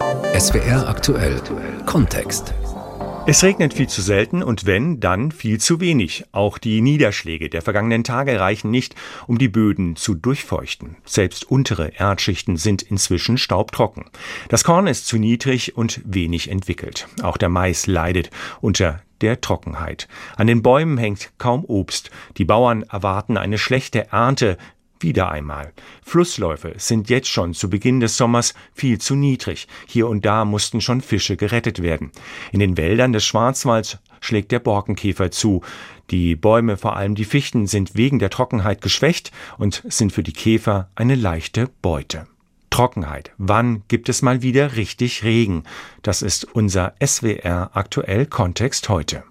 SWR aktuell Kontext. Es regnet viel zu selten und wenn, dann viel zu wenig. Auch die Niederschläge der vergangenen Tage reichen nicht, um die Böden zu durchfeuchten. Selbst untere Erdschichten sind inzwischen staubtrocken. Das Korn ist zu niedrig und wenig entwickelt. Auch der Mais leidet unter der Trockenheit. An den Bäumen hängt kaum Obst. Die Bauern erwarten eine schlechte Ernte, wieder einmal. Flussläufe sind jetzt schon zu Beginn des Sommers viel zu niedrig. Hier und da mussten schon Fische gerettet werden. In den Wäldern des Schwarzwalds schlägt der Borkenkäfer zu. Die Bäume, vor allem die Fichten, sind wegen der Trockenheit geschwächt und sind für die Käfer eine leichte Beute. Trockenheit. Wann gibt es mal wieder richtig Regen? Das ist unser SWR aktuell Kontext heute.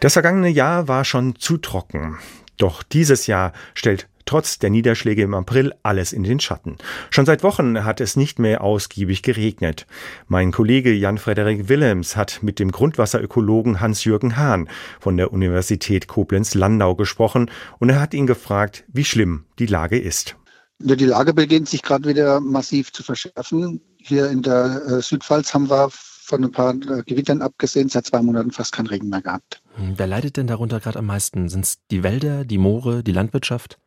Das vergangene Jahr war schon zu trocken. Doch dieses Jahr stellt trotz der Niederschläge im April alles in den Schatten. Schon seit Wochen hat es nicht mehr ausgiebig geregnet. Mein Kollege Jan-Frederik Willems hat mit dem Grundwasserökologen Hans-Jürgen Hahn von der Universität Koblenz-Landau gesprochen und er hat ihn gefragt, wie schlimm die Lage ist. Die Lage beginnt sich gerade wieder massiv zu verschärfen. Hier in der äh, Südpfalz haben wir von ein paar äh, Gewittern abgesehen seit zwei Monaten fast keinen Regen mehr gehabt. Hm, wer leidet denn darunter gerade am meisten? Sind es die Wälder, die Moore, die Landwirtschaft?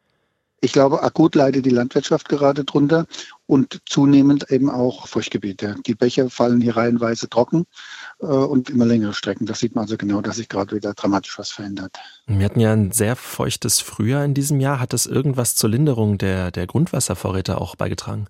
Ich glaube, akut leidet die Landwirtschaft gerade drunter und zunehmend eben auch Feuchtgebiete. Die Bäche fallen hier reihenweise trocken äh, und immer längere Strecken. Das sieht man also genau, dass sich gerade wieder dramatisch was verändert. Wir hatten ja ein sehr feuchtes Frühjahr in diesem Jahr. Hat das irgendwas zur Linderung der, der Grundwasservorräte auch beigetragen?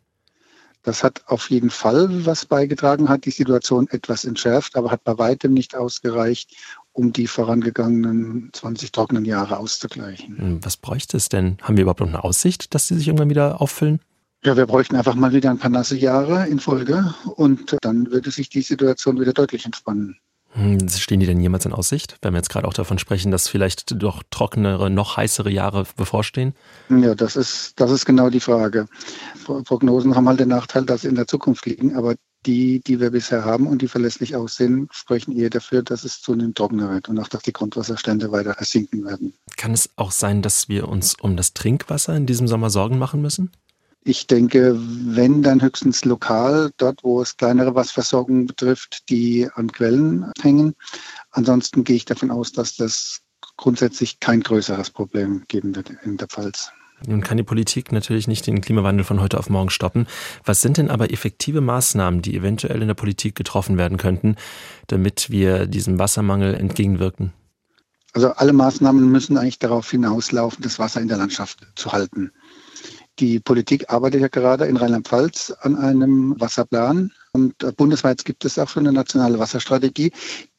Das hat auf jeden Fall was beigetragen, hat die Situation etwas entschärft, aber hat bei weitem nicht ausgereicht, um die vorangegangenen 20 trockenen Jahre auszugleichen. Hm, was bräuchte es denn? Haben wir überhaupt noch eine Aussicht, dass sie sich irgendwann wieder auffüllen? Ja, wir bräuchten einfach mal wieder ein paar nasse Jahre in Folge und dann würde sich die Situation wieder deutlich entspannen. Hm, stehen die denn jemals in Aussicht, wenn wir jetzt gerade auch davon sprechen, dass vielleicht doch trockenere, noch heißere Jahre bevorstehen? Ja, das ist, das ist genau die Frage. Prognosen haben halt den Nachteil, dass sie in der Zukunft liegen, aber die, die wir bisher haben und die verlässlich aussehen, sprechen eher dafür, dass es zunehmend trockener wird und auch, dass die Grundwasserstände weiter sinken werden. Kann es auch sein, dass wir uns um das Trinkwasser in diesem Sommer Sorgen machen müssen? Ich denke, wenn dann höchstens lokal, dort wo es kleinere Wasserversorgungen betrifft, die an Quellen hängen. Ansonsten gehe ich davon aus, dass das grundsätzlich kein größeres Problem geben wird in der Pfalz. Nun kann die Politik natürlich nicht den Klimawandel von heute auf morgen stoppen. Was sind denn aber effektive Maßnahmen, die eventuell in der Politik getroffen werden könnten, damit wir diesem Wassermangel entgegenwirken? Also alle Maßnahmen müssen eigentlich darauf hinauslaufen, das Wasser in der Landschaft zu halten. Die Politik arbeitet ja gerade in Rheinland-Pfalz an einem Wasserplan. Und bundesweit gibt es auch schon eine nationale Wasserstrategie.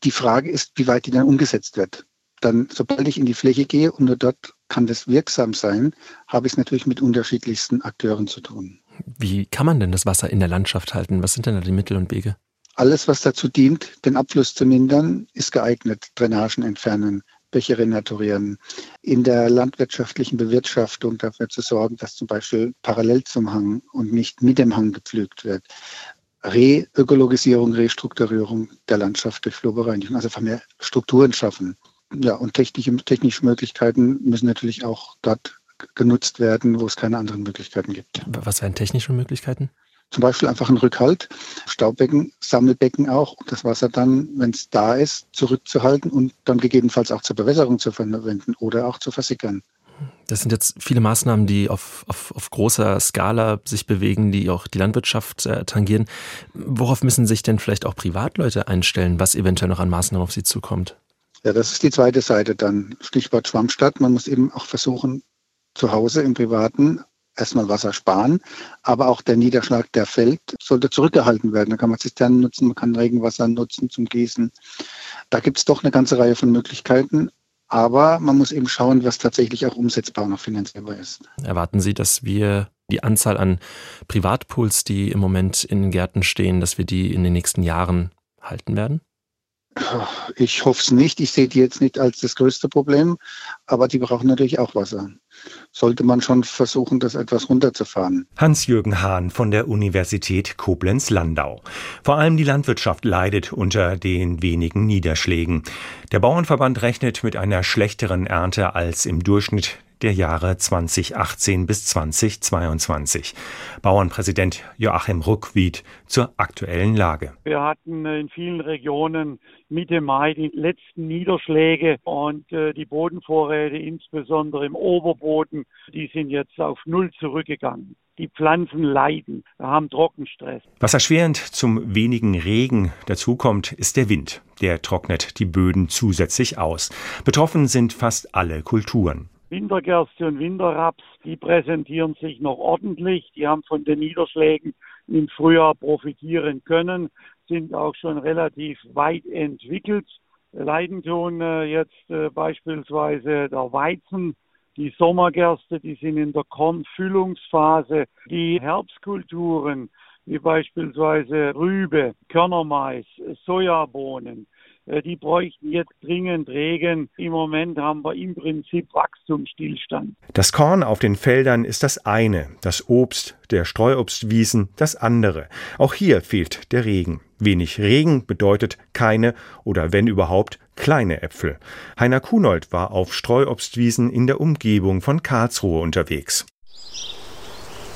Die Frage ist, wie weit die dann umgesetzt wird. Dann, sobald ich in die Fläche gehe und nur dort kann das wirksam sein, habe ich es natürlich mit unterschiedlichsten Akteuren zu tun. Wie kann man denn das Wasser in der Landschaft halten? Was sind denn da die Mittel und Wege? Alles, was dazu dient, den Abfluss zu mindern, ist geeignet. Drainagen entfernen, Bäche renaturieren, in der landwirtschaftlichen Bewirtschaftung dafür zu sorgen, dass zum Beispiel parallel zum Hang und nicht mit dem Hang gepflügt wird. Reökologisierung, Restrukturierung der Landschaft durch Flurbereinigung, also mehr Strukturen schaffen. Ja, und technische, technische Möglichkeiten müssen natürlich auch dort genutzt werden, wo es keine anderen Möglichkeiten gibt. Was wären technische Möglichkeiten? Zum Beispiel einfach ein Rückhalt, Staubbecken, Sammelbecken auch, um das Wasser dann, wenn es da ist, zurückzuhalten und dann gegebenenfalls auch zur Bewässerung zu verwenden oder auch zu versickern. Das sind jetzt viele Maßnahmen, die auf, auf, auf großer Skala sich bewegen, die auch die Landwirtschaft äh, tangieren. Worauf müssen sich denn vielleicht auch Privatleute einstellen, was eventuell noch an Maßnahmen auf sie zukommt? Ja, das ist die zweite Seite dann. Stichwort Schwammstadt. Man muss eben auch versuchen, zu Hause im Privaten erstmal Wasser sparen, aber auch der Niederschlag, der fällt, sollte zurückgehalten werden. Da kann man Zisternen nutzen, man kann Regenwasser nutzen zum Gießen. Da gibt es doch eine ganze Reihe von Möglichkeiten. Aber man muss eben schauen, was tatsächlich auch umsetzbar und auch finanzierbar ist. Erwarten Sie, dass wir die Anzahl an Privatpools, die im Moment in den Gärten stehen, dass wir die in den nächsten Jahren halten werden? Ich hoffe es nicht. Ich sehe die jetzt nicht als das größte Problem, aber die brauchen natürlich auch Wasser. Sollte man schon versuchen, das etwas runterzufahren. Hans-Jürgen Hahn von der Universität Koblenz-Landau. Vor allem die Landwirtschaft leidet unter den wenigen Niederschlägen. Der Bauernverband rechnet mit einer schlechteren Ernte als im Durchschnitt der Jahre 2018 bis 2022. Bauernpräsident Joachim Ruckwied zur aktuellen Lage. Wir hatten in vielen Regionen Mitte Mai die letzten Niederschläge und äh, die Bodenvorräte, insbesondere im Oberboden, die sind jetzt auf Null zurückgegangen. Die Pflanzen leiden, haben Trockenstress. Was erschwerend zum wenigen Regen dazukommt, ist der Wind. Der trocknet die Böden zusätzlich aus. Betroffen sind fast alle Kulturen. Wintergerste und Winterraps, die präsentieren sich noch ordentlich. Die haben von den Niederschlägen im Frühjahr profitieren können, sind auch schon relativ weit entwickelt. Leiden tun äh, jetzt äh, beispielsweise der Weizen, die Sommergerste, die sind in der Kornfüllungsphase. Die Herbstkulturen, wie beispielsweise Rübe, Körnermais, Sojabohnen, äh, die bräuchten jetzt dringend Regen. Im Moment haben wir im Prinzip Wachstumsstillstand. Das Korn auf den Feldern ist das eine, das Obst der Streuobstwiesen das andere. Auch hier fehlt der Regen. Wenig Regen bedeutet keine oder wenn überhaupt kleine Äpfel. Heiner Kunold war auf Streuobstwiesen in der Umgebung von Karlsruhe unterwegs.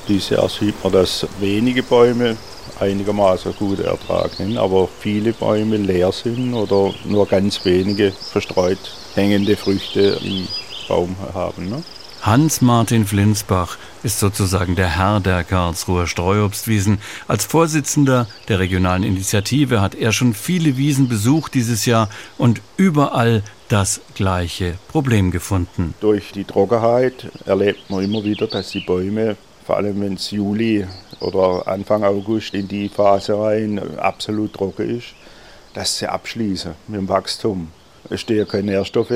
Dieses Jahr sieht man, dass wenige Bäume einigermaßen guten Ertrag nehmen, aber viele Bäume leer sind oder nur ganz wenige verstreut hängende Früchte im Baum haben. Ne? Hans-Martin Flinsbach ist sozusagen der Herr der Karlsruher Streuobstwiesen. Als Vorsitzender der regionalen Initiative hat er schon viele Wiesen besucht dieses Jahr und überall das gleiche Problem gefunden. Durch die Trockenheit erlebt man immer wieder, dass die Bäume, vor allem wenn es Juli oder Anfang August in die Phase rein absolut trocken ist, dass sie abschließen mit dem Wachstum. Es stehen keine Nährstoffe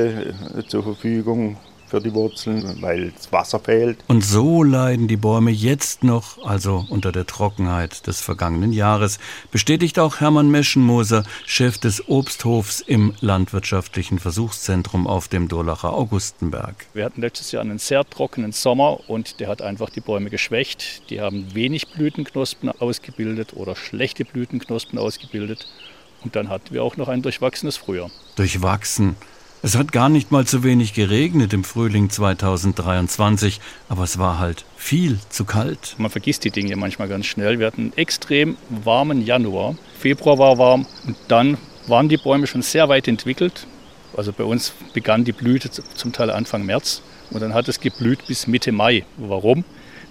zur Verfügung für die Wurzeln, weil das Wasser fehlt. Und so leiden die Bäume jetzt noch, also unter der Trockenheit des vergangenen Jahres, bestätigt auch Hermann Meschenmoser, Chef des Obsthofs im Landwirtschaftlichen Versuchszentrum auf dem Durlacher Augustenberg. Wir hatten letztes Jahr einen sehr trockenen Sommer und der hat einfach die Bäume geschwächt. Die haben wenig Blütenknospen ausgebildet oder schlechte Blütenknospen ausgebildet. Und dann hatten wir auch noch ein durchwachsenes Frühjahr. Durchwachsen. Es hat gar nicht mal zu wenig geregnet im Frühling 2023, aber es war halt viel zu kalt. Man vergisst die Dinge manchmal ganz schnell. Wir hatten einen extrem warmen Januar. Februar war warm und dann waren die Bäume schon sehr weit entwickelt. Also bei uns begann die Blüte zum Teil Anfang März und dann hat es geblüht bis Mitte Mai. Warum?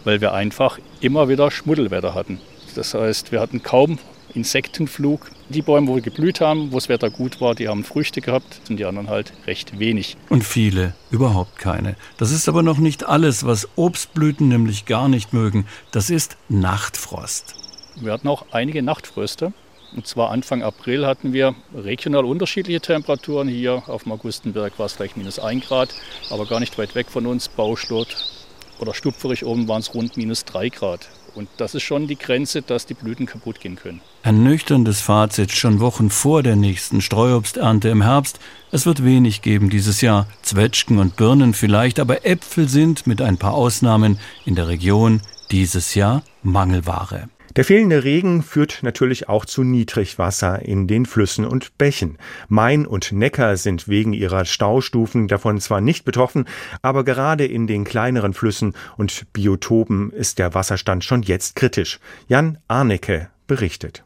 Weil wir einfach immer wieder Schmuddelwetter hatten. Das heißt, wir hatten kaum Insektenflug. Die Bäume, wo geblüht haben, wo das Wetter gut war, die haben Früchte gehabt und die anderen halt recht wenig. Und viele überhaupt keine. Das ist aber noch nicht alles, was Obstblüten nämlich gar nicht mögen. Das ist Nachtfrost. Wir hatten auch einige Nachtfröste. Und zwar Anfang April hatten wir regional unterschiedliche Temperaturen. Hier auf dem Augustenberg war es vielleicht minus 1 Grad, aber gar nicht weit weg von uns, Bauschlot oder Stupferich oben waren es rund minus 3 Grad. Und das ist schon die Grenze, dass die Blüten kaputt gehen können. Ernüchterndes Fazit schon Wochen vor der nächsten Streuobsternte im Herbst. Es wird wenig geben dieses Jahr. Zwetschgen und Birnen vielleicht, aber Äpfel sind mit ein paar Ausnahmen in der Region dieses Jahr Mangelware. Der fehlende Regen führt natürlich auch zu Niedrigwasser in den Flüssen und Bächen. Main und Neckar sind wegen ihrer Staustufen davon zwar nicht betroffen, aber gerade in den kleineren Flüssen und Biotopen ist der Wasserstand schon jetzt kritisch. Jan Arnecke berichtet.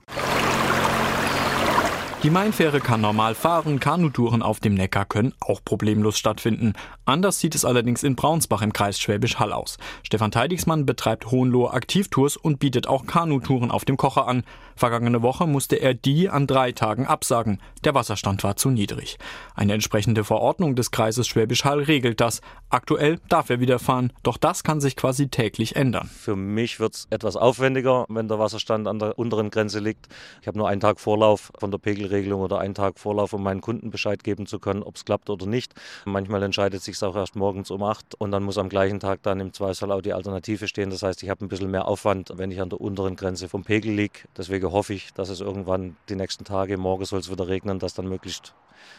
Die Mainfähre kann normal fahren, Kanutouren auf dem Neckar können auch problemlos stattfinden. Anders sieht es allerdings in Braunsbach im Kreis Schwäbisch Hall aus. Stefan Teidigsmann betreibt Hohenlohe Aktivtours und bietet auch Kanutouren auf dem Kocher an. Vergangene Woche musste er die an drei Tagen absagen. Der Wasserstand war zu niedrig. Eine entsprechende Verordnung des Kreises Schwäbisch Hall regelt das. Aktuell darf er wieder fahren, doch das kann sich quasi täglich ändern. Für mich wird es etwas aufwendiger, wenn der Wasserstand an der unteren Grenze liegt. Ich habe nur einen Tag Vorlauf von der Pegelregelung oder einen Tag Vorlauf, um meinen Kunden Bescheid geben zu können, ob es klappt oder nicht. Manchmal entscheidet sich es auch erst morgens um acht und dann muss am gleichen Tag dann im Zweifelsfall auch die Alternative stehen. Das heißt, ich habe ein bisschen mehr Aufwand, wenn ich an der unteren Grenze vom Pegel liege. Deswegen Niederschläge hoffe ich, dass es irgendwann die nächsten Tage, morgen soll es wieder regnen, dass dann möglichst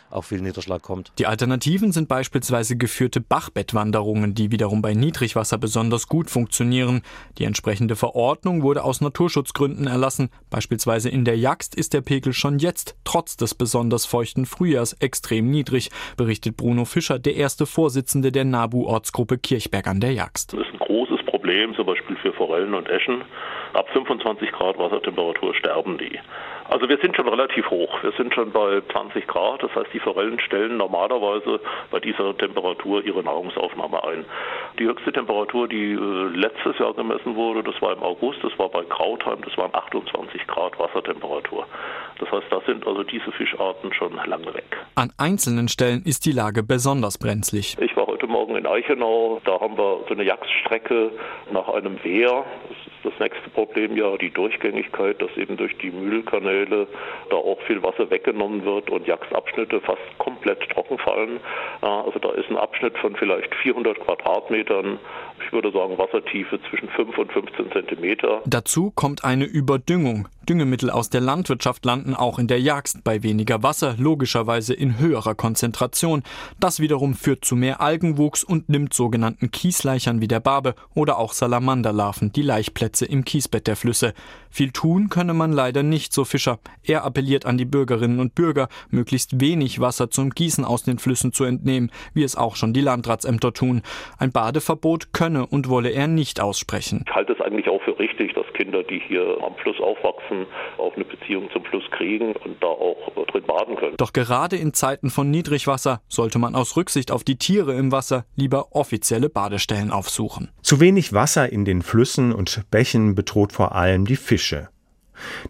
auch viel Niederschlag kommt. Die Alternativen sind beispielsweise geführte Bachbettwanderungen, die wiederum bei Niedrigwasser besonders gut funktionieren. Die entsprechende Verordnung wurde aus Naturschutzgründen erlassen. Beispielsweise in der Jagst ist der Pegel schon jetzt, trotz des besonders feuchten Frühjahrs, extrem niedrig, berichtet Bruno Fischer, der erste Vorsitzende der NABU-Ortsgruppe Kirchberg an der Jagst. Das ist ein großes Problem, zum Beispiel für Forellen und Eschen. Ab 25 Grad Wassertemperatur sterben die. Also wir sind schon relativ hoch. Wir sind schon bei 20 Grad. Das heißt, die Forellen stellen normalerweise bei dieser Temperatur ihre Nahrungsaufnahme ein. Die höchste Temperatur, die äh, letztes Jahr gemessen wurde, das war im August, das war bei Krautheim, das waren 28 Grad Wassertemperatur. Das heißt, da sind also diese Fischarten schon lange weg. An einzelnen Stellen ist die Lage besonders brenzlig. Ich war heute Morgen in Eichenau. Da haben wir so eine Jagdstrecke nach einem Wehr. Das ist das nächste Problem ja die Durchgängigkeit, dass eben durch die Mühlkanäle da auch viel Wasser weggenommen wird und Jagdabschnitte fast komplett trocken fallen. Also da ist ein Abschnitt von vielleicht 400 Quadratmetern, ich würde sagen Wassertiefe zwischen 5 und 15 Zentimeter. Dazu kommt eine Überdüngung. Düngemittel aus der Landwirtschaft landen auch in der Jagd bei weniger Wasser, logischerweise in höherer Konzentration. Das wiederum führt zu mehr Algenwuchs und nimmt sogenannten Kiesleichern wie der Barbe oder auch Salamanderlarven die Laichplätze im Kiesbett der Flüsse. Viel tun könne man leider nicht, so Fischer. Er appelliert an die Bürgerinnen und Bürger, möglichst wenig Wasser zum Gießen aus den Flüssen zu entnehmen, wie es auch schon die Landratsämter tun. Ein Badeverbot könne und wolle er nicht aussprechen. Ich halte es eigentlich auch für richtig, dass Kinder, die hier am Fluss aufwachsen, auch eine Beziehung zum Fluss kriegen und da auch drin baden können. Doch gerade in Zeiten von Niedrigwasser sollte man aus Rücksicht auf die Tiere im Wasser lieber offizielle Badestellen aufsuchen. Zu wenig Wasser in den Flüssen und Bächen bedroht vor allem die Fische.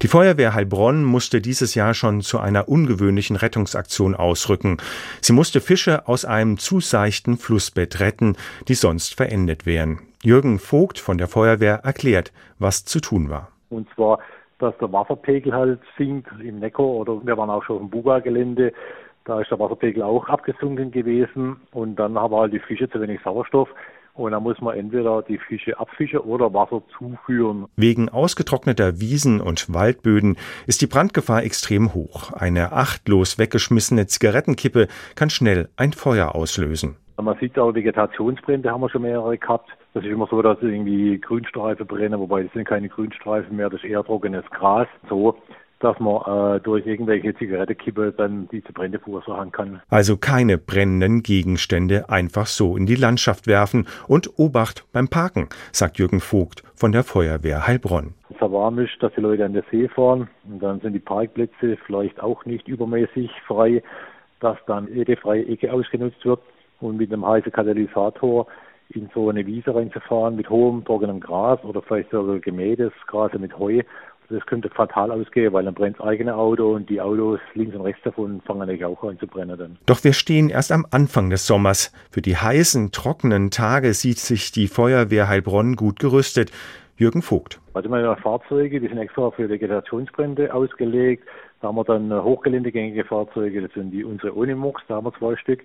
Die Feuerwehr Heilbronn musste dieses Jahr schon zu einer ungewöhnlichen Rettungsaktion ausrücken. Sie musste Fische aus einem zu seichten Flussbett retten, die sonst verendet wären. Jürgen Vogt von der Feuerwehr erklärt, was zu tun war. Und zwar, dass der Wasserpegel halt sinkt im Neckar oder wir waren auch schon auf dem Buga-Gelände. Da ist der Wasserpegel auch abgesunken gewesen und dann haben halt die Fische zu wenig Sauerstoff. Und dann muss man entweder die Fische abfischen oder Wasser zuführen. Wegen ausgetrockneter Wiesen und Waldböden ist die Brandgefahr extrem hoch. Eine achtlos weggeschmissene Zigarettenkippe kann schnell ein Feuer auslösen. Man sieht auch Vegetationsbrände, haben wir schon mehrere gehabt. Das ist immer so, dass irgendwie Grünstreifen brennen, wobei das sind keine Grünstreifen mehr, das ist eher trockenes Gras. So, dass man äh, durch irgendwelche Zigarettenkippe dann diese Brände verursachen kann. Also keine brennenden Gegenstände einfach so in die Landschaft werfen und Obacht beim Parken, sagt Jürgen Vogt von der Feuerwehr Heilbronn. Es so warm ist, dass die Leute an der See fahren und dann sind die Parkplätze vielleicht auch nicht übermäßig frei, dass dann jede freie Ecke ausgenutzt wird und mit einem heißen Katalysator in so eine Wiese reinzufahren mit hohem trockenem Gras oder vielleicht sogar gemähtes Gras mit Heu das könnte fatal ausgehen, weil dann brennt das eigene Auto und die Autos links und rechts davon fangen natürlich auch an zu brennen dann. Doch wir stehen erst am Anfang des Sommers. Für die heißen, trockenen Tage sieht sich die Feuerwehr Heilbronn gut gerüstet. Jürgen Vogt. Also meine Fahrzeuge, die sind extra für Vegetationsbrände ausgelegt. Da haben wir dann hochgeländegängige Fahrzeuge, das sind die unsere Unimox, da haben wir zwei Stück.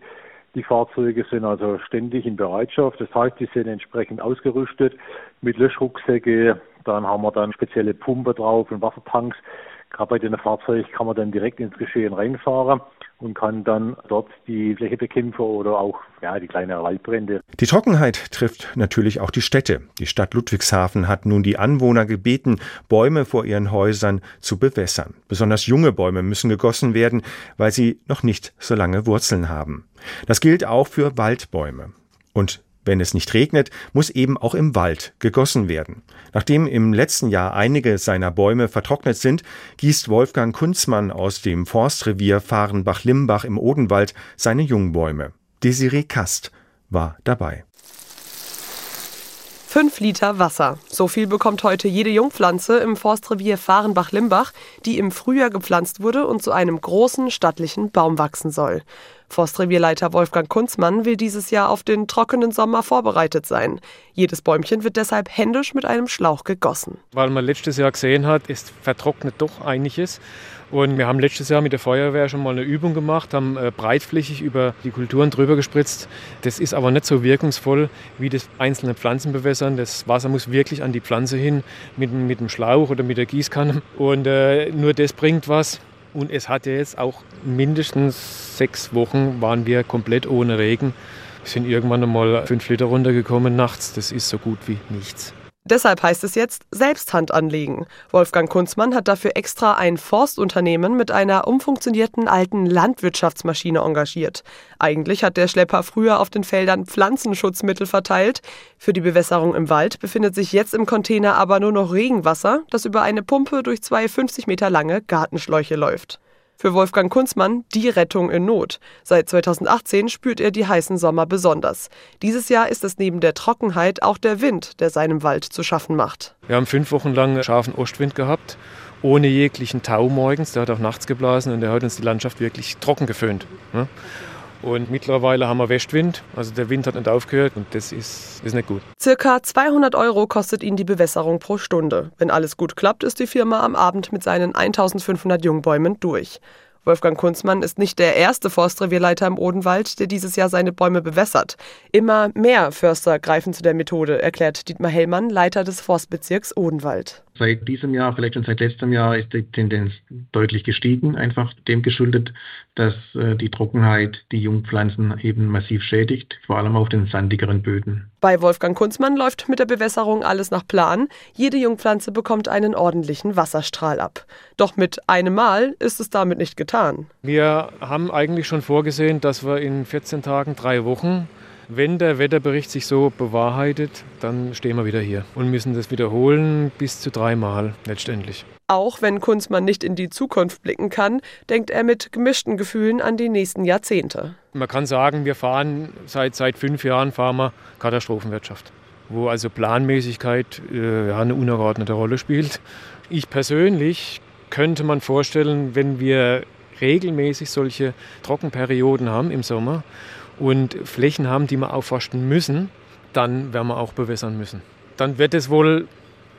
Die Fahrzeuge sind also ständig in Bereitschaft. Das heißt, die sind entsprechend ausgerüstet mit Löschrucksäcke, dann haben wir dann spezielle Pumpe drauf und Wassertanks. Gerade bei den Fahrzeugen kann man dann direkt ins Geschehen reinfahren und kann dann dort die Fläche bekämpfen oder auch ja, die kleinen Waldbrände. Die Trockenheit trifft natürlich auch die Städte. Die Stadt Ludwigshafen hat nun die Anwohner gebeten, Bäume vor ihren Häusern zu bewässern. Besonders junge Bäume müssen gegossen werden, weil sie noch nicht so lange Wurzeln haben. Das gilt auch für Waldbäume. Und wenn es nicht regnet, muss eben auch im Wald gegossen werden. Nachdem im letzten Jahr einige seiner Bäume vertrocknet sind, gießt Wolfgang Kunzmann aus dem Forstrevier Fahrenbach-Limbach im Odenwald seine Jungbäume. Desiree Kast war dabei. Fünf Liter Wasser. So viel bekommt heute jede Jungpflanze im Forstrevier Fahrenbach-Limbach, die im Frühjahr gepflanzt wurde und zu einem großen stattlichen Baum wachsen soll. Forstrevierleiter Wolfgang Kunzmann will dieses Jahr auf den trockenen Sommer vorbereitet sein. Jedes Bäumchen wird deshalb händisch mit einem Schlauch gegossen. Weil man letztes Jahr gesehen hat, es vertrocknet doch einiges. Und wir haben letztes Jahr mit der Feuerwehr schon mal eine Übung gemacht, haben äh, breitflächig über die Kulturen drüber gespritzt. Das ist aber nicht so wirkungsvoll wie das einzelne Pflanzenbewässern. Das Wasser muss wirklich an die Pflanze hin mit, mit dem Schlauch oder mit der Gießkanne. Und äh, nur das bringt was. Und es hat ja jetzt auch mindestens sechs Wochen waren wir komplett ohne Regen. Wir sind irgendwann einmal fünf Liter runtergekommen nachts. Das ist so gut wie nichts. Deshalb heißt es jetzt selbst Hand anlegen. Wolfgang Kunzmann hat dafür extra ein Forstunternehmen mit einer umfunktionierten alten Landwirtschaftsmaschine engagiert. Eigentlich hat der Schlepper früher auf den Feldern Pflanzenschutzmittel verteilt. Für die Bewässerung im Wald befindet sich jetzt im Container aber nur noch Regenwasser, das über eine Pumpe durch zwei 50 Meter lange Gartenschläuche läuft. Für Wolfgang Kunzmann die Rettung in Not. Seit 2018 spürt er die heißen Sommer besonders. Dieses Jahr ist es neben der Trockenheit auch der Wind, der seinem Wald zu schaffen macht. Wir haben fünf Wochen lang scharfen Ostwind gehabt, ohne jeglichen Tau morgens. Der hat auch nachts geblasen und der hat uns die Landschaft wirklich trocken geföhnt. Und mittlerweile haben wir Westwind, also der Wind hat nicht aufgehört und das ist, ist nicht gut. Circa 200 Euro kostet ihn die Bewässerung pro Stunde. Wenn alles gut klappt, ist die Firma am Abend mit seinen 1500 Jungbäumen durch. Wolfgang Kunzmann ist nicht der erste Forstrevierleiter im Odenwald, der dieses Jahr seine Bäume bewässert. Immer mehr Förster greifen zu der Methode, erklärt Dietmar Hellmann, Leiter des Forstbezirks Odenwald. Seit diesem Jahr, vielleicht schon seit letztem Jahr, ist die Tendenz deutlich gestiegen, einfach dem geschuldet, dass äh, die Trockenheit die Jungpflanzen eben massiv schädigt, vor allem auf den sandigeren Böden. Bei Wolfgang Kunzmann läuft mit der Bewässerung alles nach Plan. Jede Jungpflanze bekommt einen ordentlichen Wasserstrahl ab. Doch mit einem Mal ist es damit nicht getan. Wir haben eigentlich schon vorgesehen, dass wir in 14 Tagen, drei Wochen wenn der Wetterbericht sich so bewahrheitet, dann stehen wir wieder hier und müssen das wiederholen bis zu dreimal letztendlich. Auch wenn Kunzmann nicht in die Zukunft blicken kann, denkt er mit gemischten Gefühlen an die nächsten Jahrzehnte. Man kann sagen, wir fahren seit, seit fünf Jahren fahren wir Katastrophenwirtschaft, wo also Planmäßigkeit äh, eine untergeordnete Rolle spielt. Ich persönlich könnte man vorstellen, wenn wir regelmäßig solche Trockenperioden haben im Sommer, und Flächen haben, die wir aufforsten müssen, dann werden wir auch bewässern müssen. Dann wird es wohl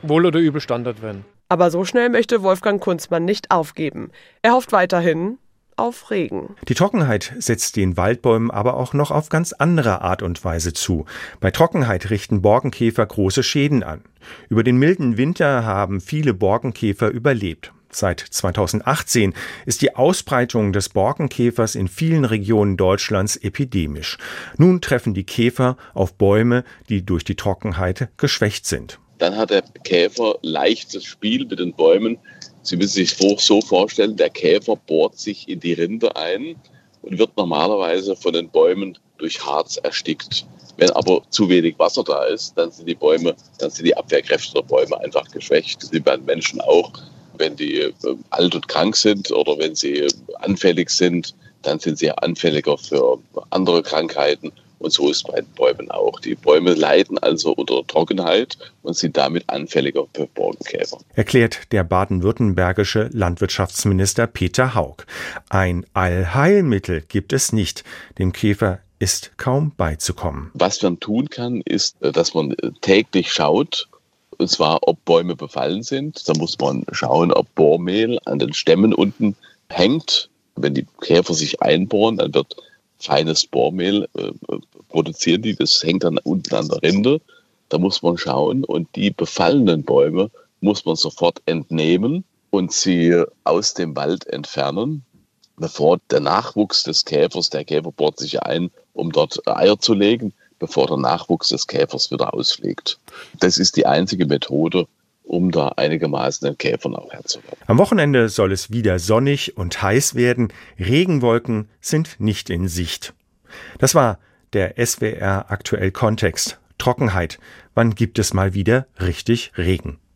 wohl oder übel Standard werden. Aber so schnell möchte Wolfgang Kunzmann nicht aufgeben. Er hofft weiterhin auf Regen. Die Trockenheit setzt den Waldbäumen aber auch noch auf ganz andere Art und Weise zu. Bei Trockenheit richten Borkenkäfer große Schäden an. Über den milden Winter haben viele Borkenkäfer überlebt. Seit 2018 ist die Ausbreitung des Borkenkäfers in vielen Regionen Deutschlands epidemisch. Nun treffen die Käfer auf Bäume, die durch die Trockenheit geschwächt sind. Dann hat der Käfer leichtes Spiel mit den Bäumen. Sie müssen sich so vorstellen, der Käfer bohrt sich in die Rinde ein und wird normalerweise von den Bäumen durch Harz erstickt. Wenn aber zu wenig Wasser da ist, dann sind die Bäume, dann sind die Abwehrkräfte der Bäume einfach geschwächt. Das sind bei Menschen auch wenn die äh, alt und krank sind oder wenn sie anfällig sind, dann sind sie anfälliger für andere Krankheiten. Und so ist bei den Bäumen auch. Die Bäume leiden also unter Trockenheit und sind damit anfälliger für Borkenkäfer. Erklärt der baden-württembergische Landwirtschaftsminister Peter Haug. Ein Allheilmittel gibt es nicht. Dem Käfer ist kaum beizukommen. Was man tun kann, ist, dass man täglich schaut, und zwar ob Bäume befallen sind. Da muss man schauen, ob Bohrmehl an den Stämmen unten hängt. Wenn die Käfer sich einbohren, dann wird feines Bohrmehl äh, produzieren. Das hängt dann unten an der Rinde. Da muss man schauen und die befallenen Bäume muss man sofort entnehmen und sie aus dem Wald entfernen, bevor der Nachwuchs des Käfers, der Käfer bohrt sich ein, um dort Eier zu legen, bevor der Nachwuchs des Käfers wieder ausfliegt. Das ist die einzige Methode, um da einigermaßen den Käfern auch Herr zu werden. Am Wochenende soll es wieder sonnig und heiß werden. Regenwolken sind nicht in Sicht. Das war der SWR aktuell Kontext. Trockenheit. Wann gibt es mal wieder richtig Regen?